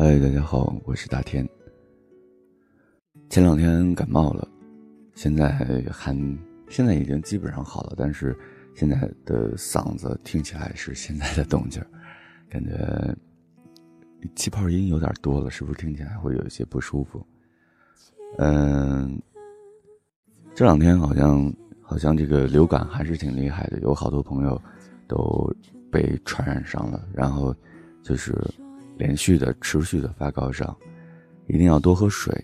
嗨，大家好，我是大天。前两天感冒了，现在还现在已经基本上好了，但是现在的嗓子听起来是现在的动静 感觉气泡音有点多了，是不是听起来会有一些不舒服？嗯，这两天好像好像这个流感还是挺厉害的，有好多朋友都被传染上了，然后就是连续的、持续的发高烧，一定要多喝水。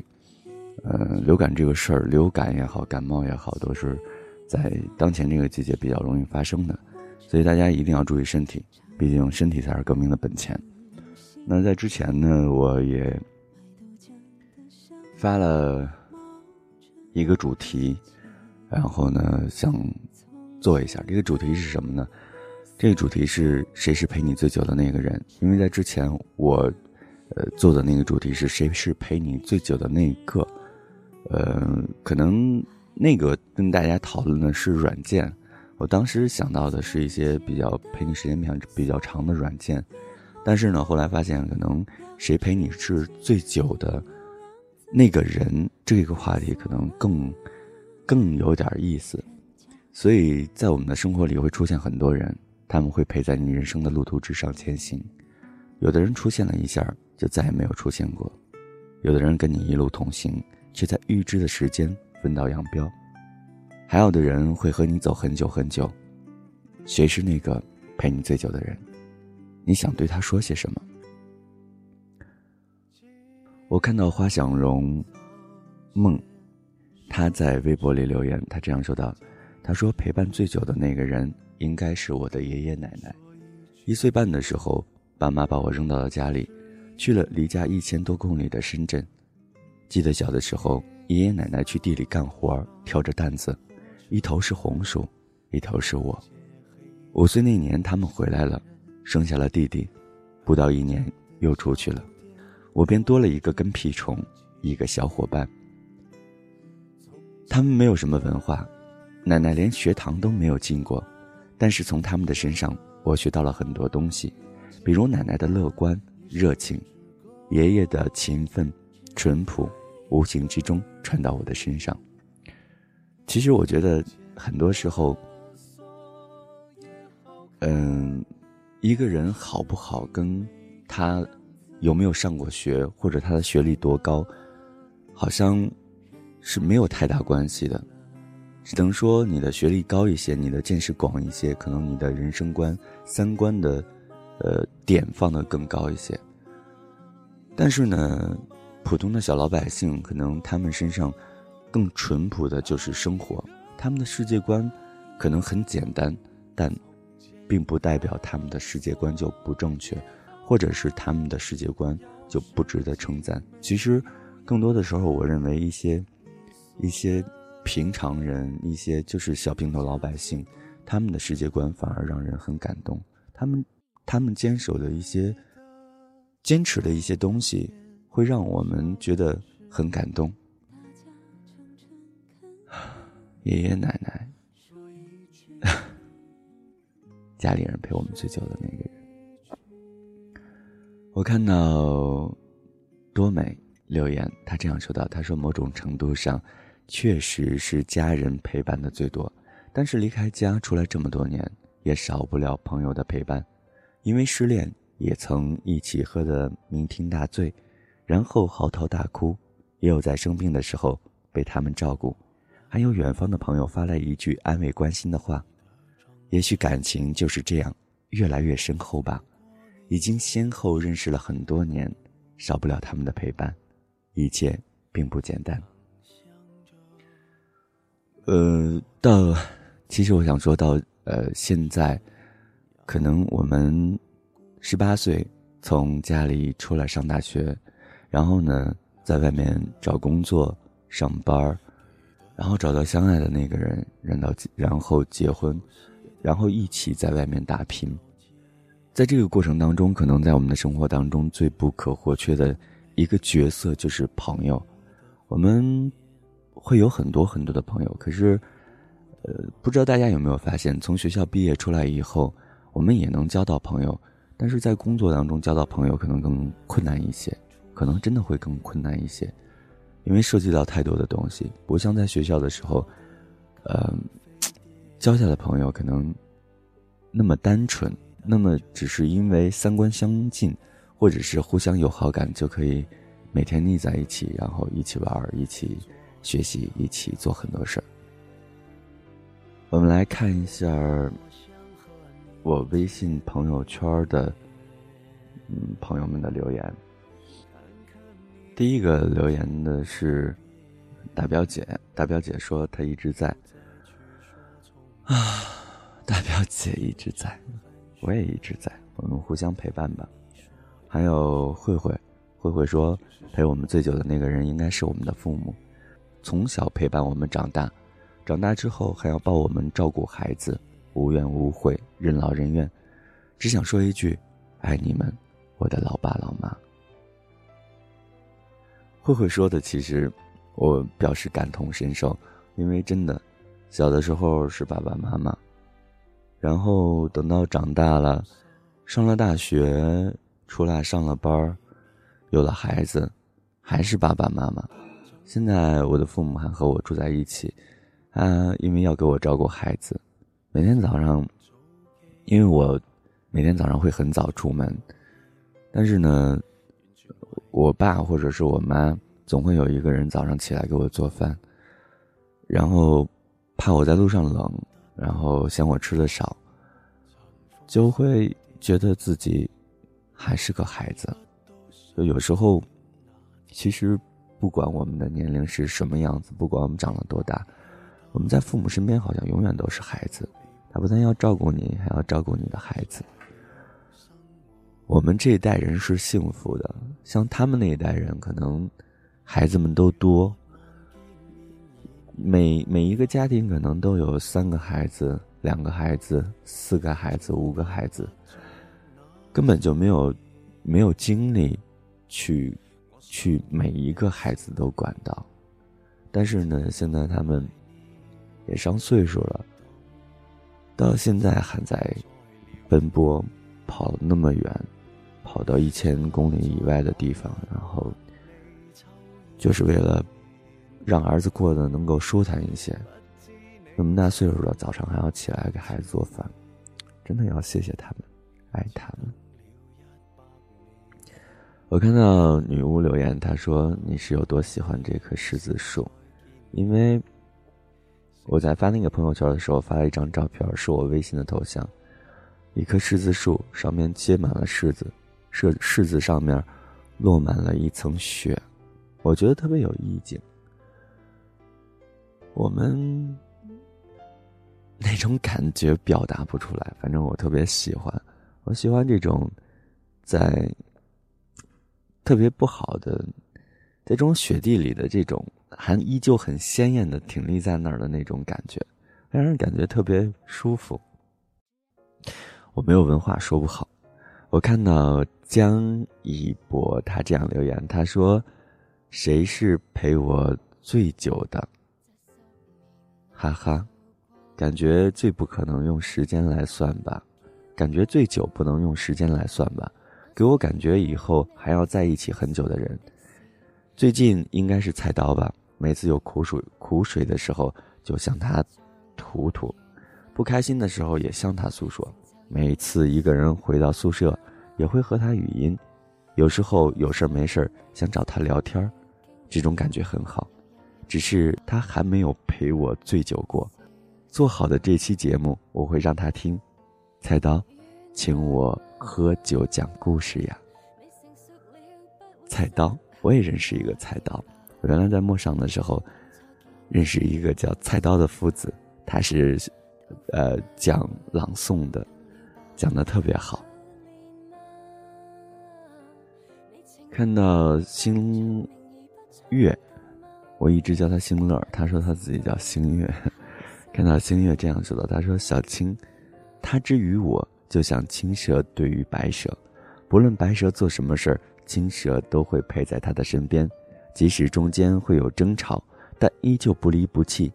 呃，流感这个事儿，流感也好，感冒也好，都是在当前这个季节比较容易发生的，所以大家一定要注意身体，毕竟身体才是革命的本钱。那在之前呢，我也发了一个主题，然后呢，想做一下这个主题是什么呢？这个主题是谁是陪你最久的那个人？因为在之前我呃做的那个主题是谁是陪你最久的那一个。呃，可能那个跟大家讨论的是软件，我当时想到的是一些比较陪你时间比较比较长的软件，但是呢，后来发现可能谁陪你是最久的那个人，这个话题可能更更有点意思，所以在我们的生活里会出现很多人，他们会陪在你人生的路途之上前行，有的人出现了一下就再也没有出现过，有的人跟你一路同行。却在预知的时间分道扬镳，还有的人会和你走很久很久。谁是那个陪你最久的人？你想对他说些什么？我看到花想容梦，他在微博里留言，他这样说道：“他说陪伴最久的那个人应该是我的爷爷奶奶。一岁半的时候，爸妈把我扔到了家里，去了离家一千多公里的深圳。”记得小的时候，爷爷奶奶去地里干活，挑着担子，一头是红薯，一头是我。五岁那年，他们回来了，生下了弟弟，不到一年又出去了，我便多了一个跟屁虫，一个小伙伴。他们没有什么文化，奶奶连学堂都没有进过，但是从他们的身上，我学到了很多东西，比如奶奶的乐观热情，爷爷的勤奋。淳朴，无形之中传到我的身上。其实我觉得，很多时候，嗯，一个人好不好，跟他有没有上过学，或者他的学历多高，好像是没有太大关系的。只能说你的学历高一些，你的见识广一些，可能你的人生观、三观的，呃，点放的更高一些。但是呢。普通的小老百姓，可能他们身上更淳朴的就是生活，他们的世界观可能很简单，但并不代表他们的世界观就不正确，或者是他们的世界观就不值得称赞。其实，更多的时候，我认为一些一些平常人，一些就是小平头老百姓，他们的世界观反而让人很感动。他们他们坚守的一些坚持的一些东西。会让我们觉得很感动。爷爷奶奶，家里人陪我们最久的那个人。我看到多美留言，他这样说道：“他说某种程度上，确实是家人陪伴的最多，但是离开家出来这么多年，也少不了朋友的陪伴。因为失恋，也曾一起喝得酩酊大醉。”然后嚎啕大哭，也有在生病的时候被他们照顾，还有远方的朋友发来一句安慰关心的话。也许感情就是这样，越来越深厚吧。已经先后认识了很多年，少不了他们的陪伴，一切并不简单。呃，到，其实我想说到，呃，现在，可能我们十八岁从家里出来上大学。然后呢，在外面找工作、上班然后找到相爱的那个人，然后然后结婚，然后一起在外面打拼。在这个过程当中，可能在我们的生活当中最不可或缺的一个角色就是朋友。我们会有很多很多的朋友，可是，呃，不知道大家有没有发现，从学校毕业出来以后，我们也能交到朋友，但是在工作当中交到朋友可能更困难一些。可能真的会更困难一些，因为涉及到太多的东西，不像在学校的时候，呃，交下的朋友可能那么单纯，那么只是因为三观相近，或者是互相有好感就可以每天腻在一起，然后一起玩，一起学习，一起做很多事儿。我们来看一下我微信朋友圈的嗯朋友们的留言。第一个留言的是大表姐，大表姐说她一直在啊，大表姐一直在，我也一直在，我们互相陪伴吧。还有慧慧，慧慧说陪我们最久的那个人应该是我们的父母，从小陪伴我们长大。长大之后还要抱我们照顾孩子，无怨无悔，任劳任怨，只想说一句：爱你们，我的老爸老妈。慧慧说的，其实我表示感同身受，因为真的，小的时候是爸爸妈妈，然后等到长大了，上了大学，出来上了班有了孩子，还是爸爸妈妈。现在我的父母还和我住在一起。啊，因为要给我照顾孩子，每天早上，因为我每天早上会很早出门，但是呢，我爸或者是我妈总会有一个人早上起来给我做饭，然后怕我在路上冷，然后嫌我吃的少，就会觉得自己还是个孩子，就有时候，其实不管我们的年龄是什么样子，不管我们长了多大。我们在父母身边好像永远都是孩子，他不但要照顾你，还要照顾你的孩子。我们这一代人是幸福的，像他们那一代人，可能孩子们都多，每每一个家庭可能都有三个孩子、两个孩子、四个孩子、五个孩子，根本就没有没有精力去去每一个孩子都管到。但是呢，现在他们。也上岁数了，到现在还在奔波，跑那么远，跑到一千公里以外的地方，然后就是为了让儿子过得能够舒坦一些。那么大岁数了，早上还要起来给孩子做饭，真的要谢谢他们，爱他们。我看到女巫留言，她说：“你是有多喜欢这棵柿子树？因为。”我在发那个朋友圈的时候，发了一张照片，是我微信的头像，一棵柿子树上面结满了柿子，柿柿子上面落满了一层雪，我觉得特别有意境。我们那种感觉表达不出来，反正我特别喜欢，我喜欢这种在特别不好的在这种雪地里的这种。还依旧很鲜艳的挺立在那儿的那种感觉，让人感觉特别舒服。我没有文化说不好。我看到江一博他这样留言，他说：“谁是陪我最久的？”哈哈，感觉最不可能用时间来算吧？感觉最久不能用时间来算吧？给我感觉以后还要在一起很久的人，最近应该是菜刀吧？每次有苦水苦水的时候，就向他吐吐；不开心的时候，也向他诉说。每次一个人回到宿舍，也会和他语音。有时候有事没事想找他聊天这种感觉很好。只是他还没有陪我醉酒过。做好的这期节目，我会让他听。菜刀，请我喝酒讲故事呀。菜刀，我也认识一个菜刀。我原来在陌上的时候，认识一个叫菜刀的夫子，他是，呃，讲朗诵的，讲的特别好。看到星月，我一直叫他星乐，他说他自己叫星月。看到星月这样说的，他说：“小青，他之于我，就像青蛇对于白蛇，不论白蛇做什么事儿，青蛇都会陪在他的身边。”即使中间会有争吵，但依旧不离不弃。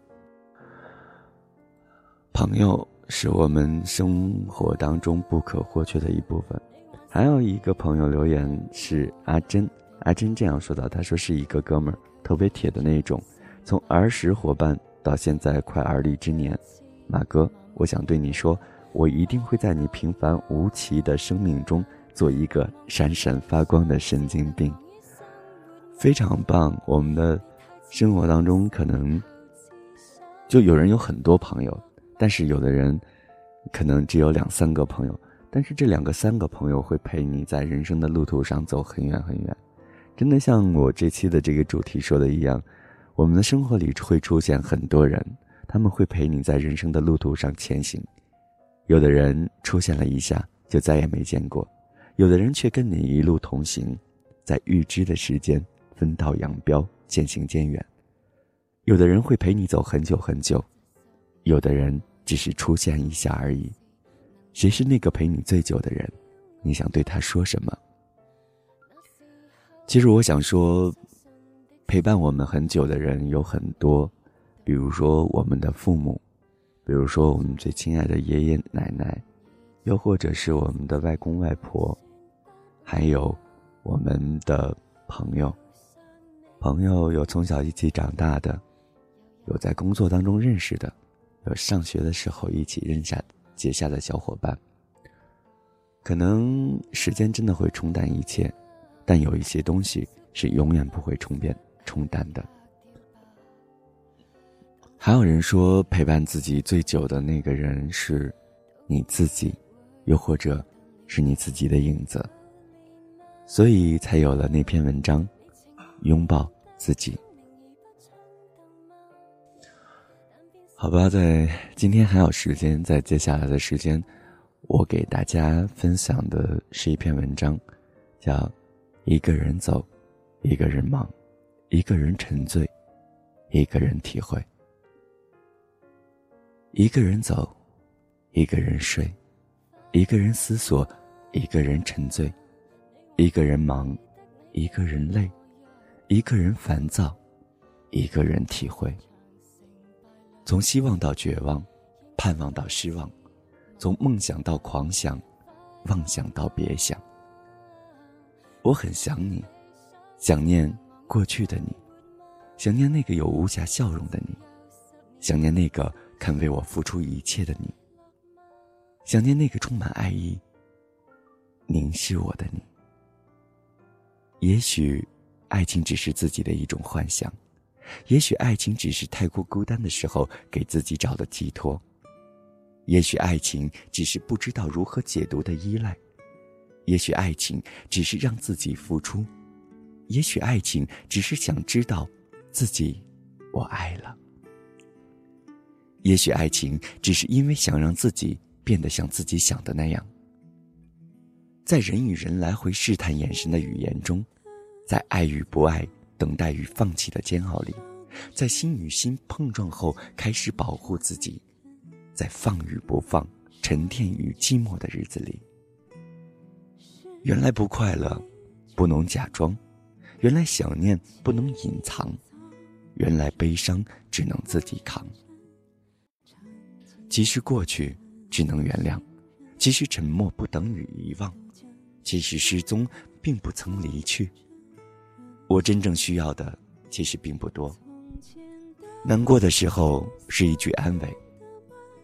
朋友是我们生活当中不可或缺的一部分。还有一个朋友留言是阿珍，阿珍这样说道：“他说是一个哥们儿，特别铁的那种，从儿时伙伴到现在快而立之年。马哥，我想对你说，我一定会在你平凡无奇的生命中做一个闪闪发光的神经病。非常棒！我们的生活当中可能就有人有很多朋友，但是有的人可能只有两三个朋友。”但是这两个、三个朋友会陪你在人生的路途上走很远很远，真的像我这期的这个主题说的一样，我们的生活里会出现很多人，他们会陪你在人生的路途上前行。有的人出现了一下就再也没见过，有的人却跟你一路同行，在预知的时间分道扬镳，渐行渐远。有的人会陪你走很久很久，有的人只是出现一下而已。谁是那个陪你最久的人？你想对他说什么？其实我想说，陪伴我们很久的人有很多，比如说我们的父母，比如说我们最亲爱的爷爷奶奶，又或者是我们的外公外婆，还有我们的朋友。朋友有从小一起长大的，有在工作当中认识的，有上学的时候一起认下。结下的小伙伴，可能时间真的会冲淡一切，但有一些东西是永远不会冲变冲淡的。还有人说，陪伴自己最久的那个人是你自己，又或者是你自己的影子，所以才有了那篇文章，拥抱自己。好吧，在今天还有时间，在接下来的时间，我给大家分享的是一篇文章，叫《一个人走，一个人忙，一个人沉醉，一个人体会》。一个人走，一个人睡，一个人思索，一个人沉醉，一个人忙，一个人累，一个人烦躁，一个人体会。从希望到绝望，盼望到失望，从梦想到狂想，妄想到别想。我很想你，想念过去的你，想念那个有无暇笑容的你，想念那个肯为我付出一切的你，想念那个充满爱意、凝视我的你。也许，爱情只是自己的一种幻想。也许爱情只是太过孤单的时候给自己找的寄托，也许爱情只是不知道如何解读的依赖，也许爱情只是让自己付出，也许爱情只是想知道自己我爱了，也许爱情只是因为想让自己变得像自己想的那样，在人与人来回试探眼神的语言中，在爱与不爱。等待与放弃的煎熬里，在心与心碰撞后开始保护自己，在放与不放、沉淀与寂寞的日子里，原来不快乐不能假装，原来想念不能隐藏，原来悲伤只能自己扛。其实过去只能原谅，其实沉默不等于遗忘，其实失踪并不曾离去。我真正需要的其实并不多。难过的时候是一句安慰，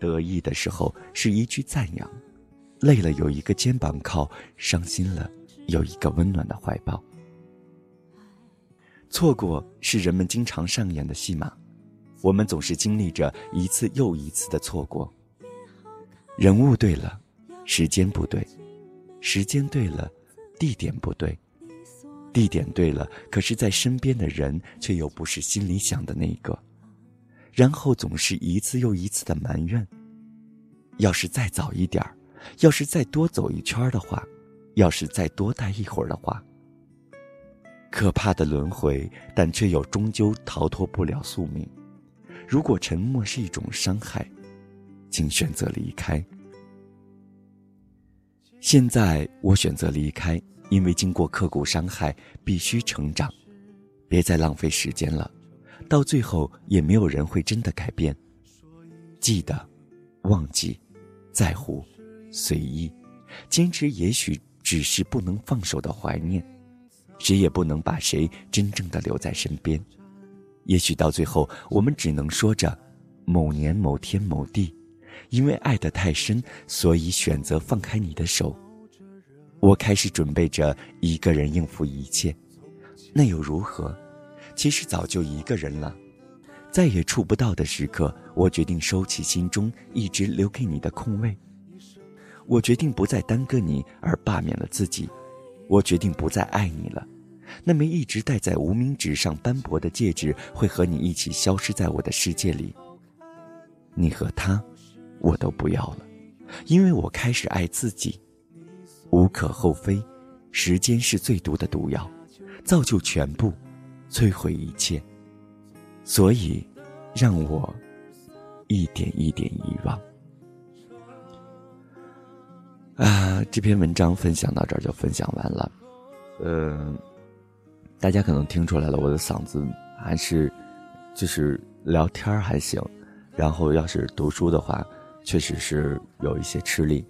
得意的时候是一句赞扬，累了有一个肩膀靠，伤心了有一个温暖的怀抱。错过是人们经常上演的戏码，我们总是经历着一次又一次的错过。人物对了，时间不对；时间对了，地点不对。地点对了，可是，在身边的人却又不是心里想的那个，然后总是一次又一次的埋怨。要是再早一点儿，要是再多走一圈的话，要是再多待一会儿的话。可怕的轮回，但却又终究逃脱不了宿命。如果沉默是一种伤害，请选择离开。现在我选择离开。因为经过刻骨伤害，必须成长，别再浪费时间了，到最后也没有人会真的改变。记得，忘记，在乎，随意，坚持，也许只是不能放手的怀念。谁也不能把谁真正的留在身边。也许到最后，我们只能说着某年某天某地，因为爱得太深，所以选择放开你的手。我开始准备着一个人应付一切，那又如何？其实早就一个人了。再也触不到的时刻，我决定收起心中一直留给你的空位。我决定不再耽搁你而罢免了自己。我决定不再爱你了。那枚一直戴在无名指上斑驳的戒指，会和你一起消失在我的世界里。你和他，我都不要了，因为我开始爱自己。无可厚非，时间是最毒的毒药，造就全部，摧毁一切。所以，让我一点一点遗忘。啊，这篇文章分享到这儿就分享完了。嗯。大家可能听出来了，我的嗓子还是，就是聊天还行，然后要是读书的话，确实是有一些吃力。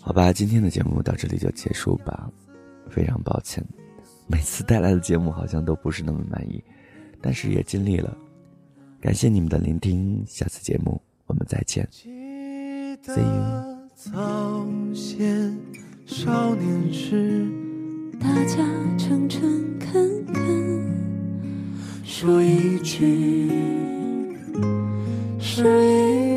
好吧，今天的节目到这里就结束吧，非常抱歉，每次带来的节目好像都不是那么满意，但是也尽力了。感谢你们的聆听，下次节目我们再见，See you。大家诚诚恳恳说一句是一。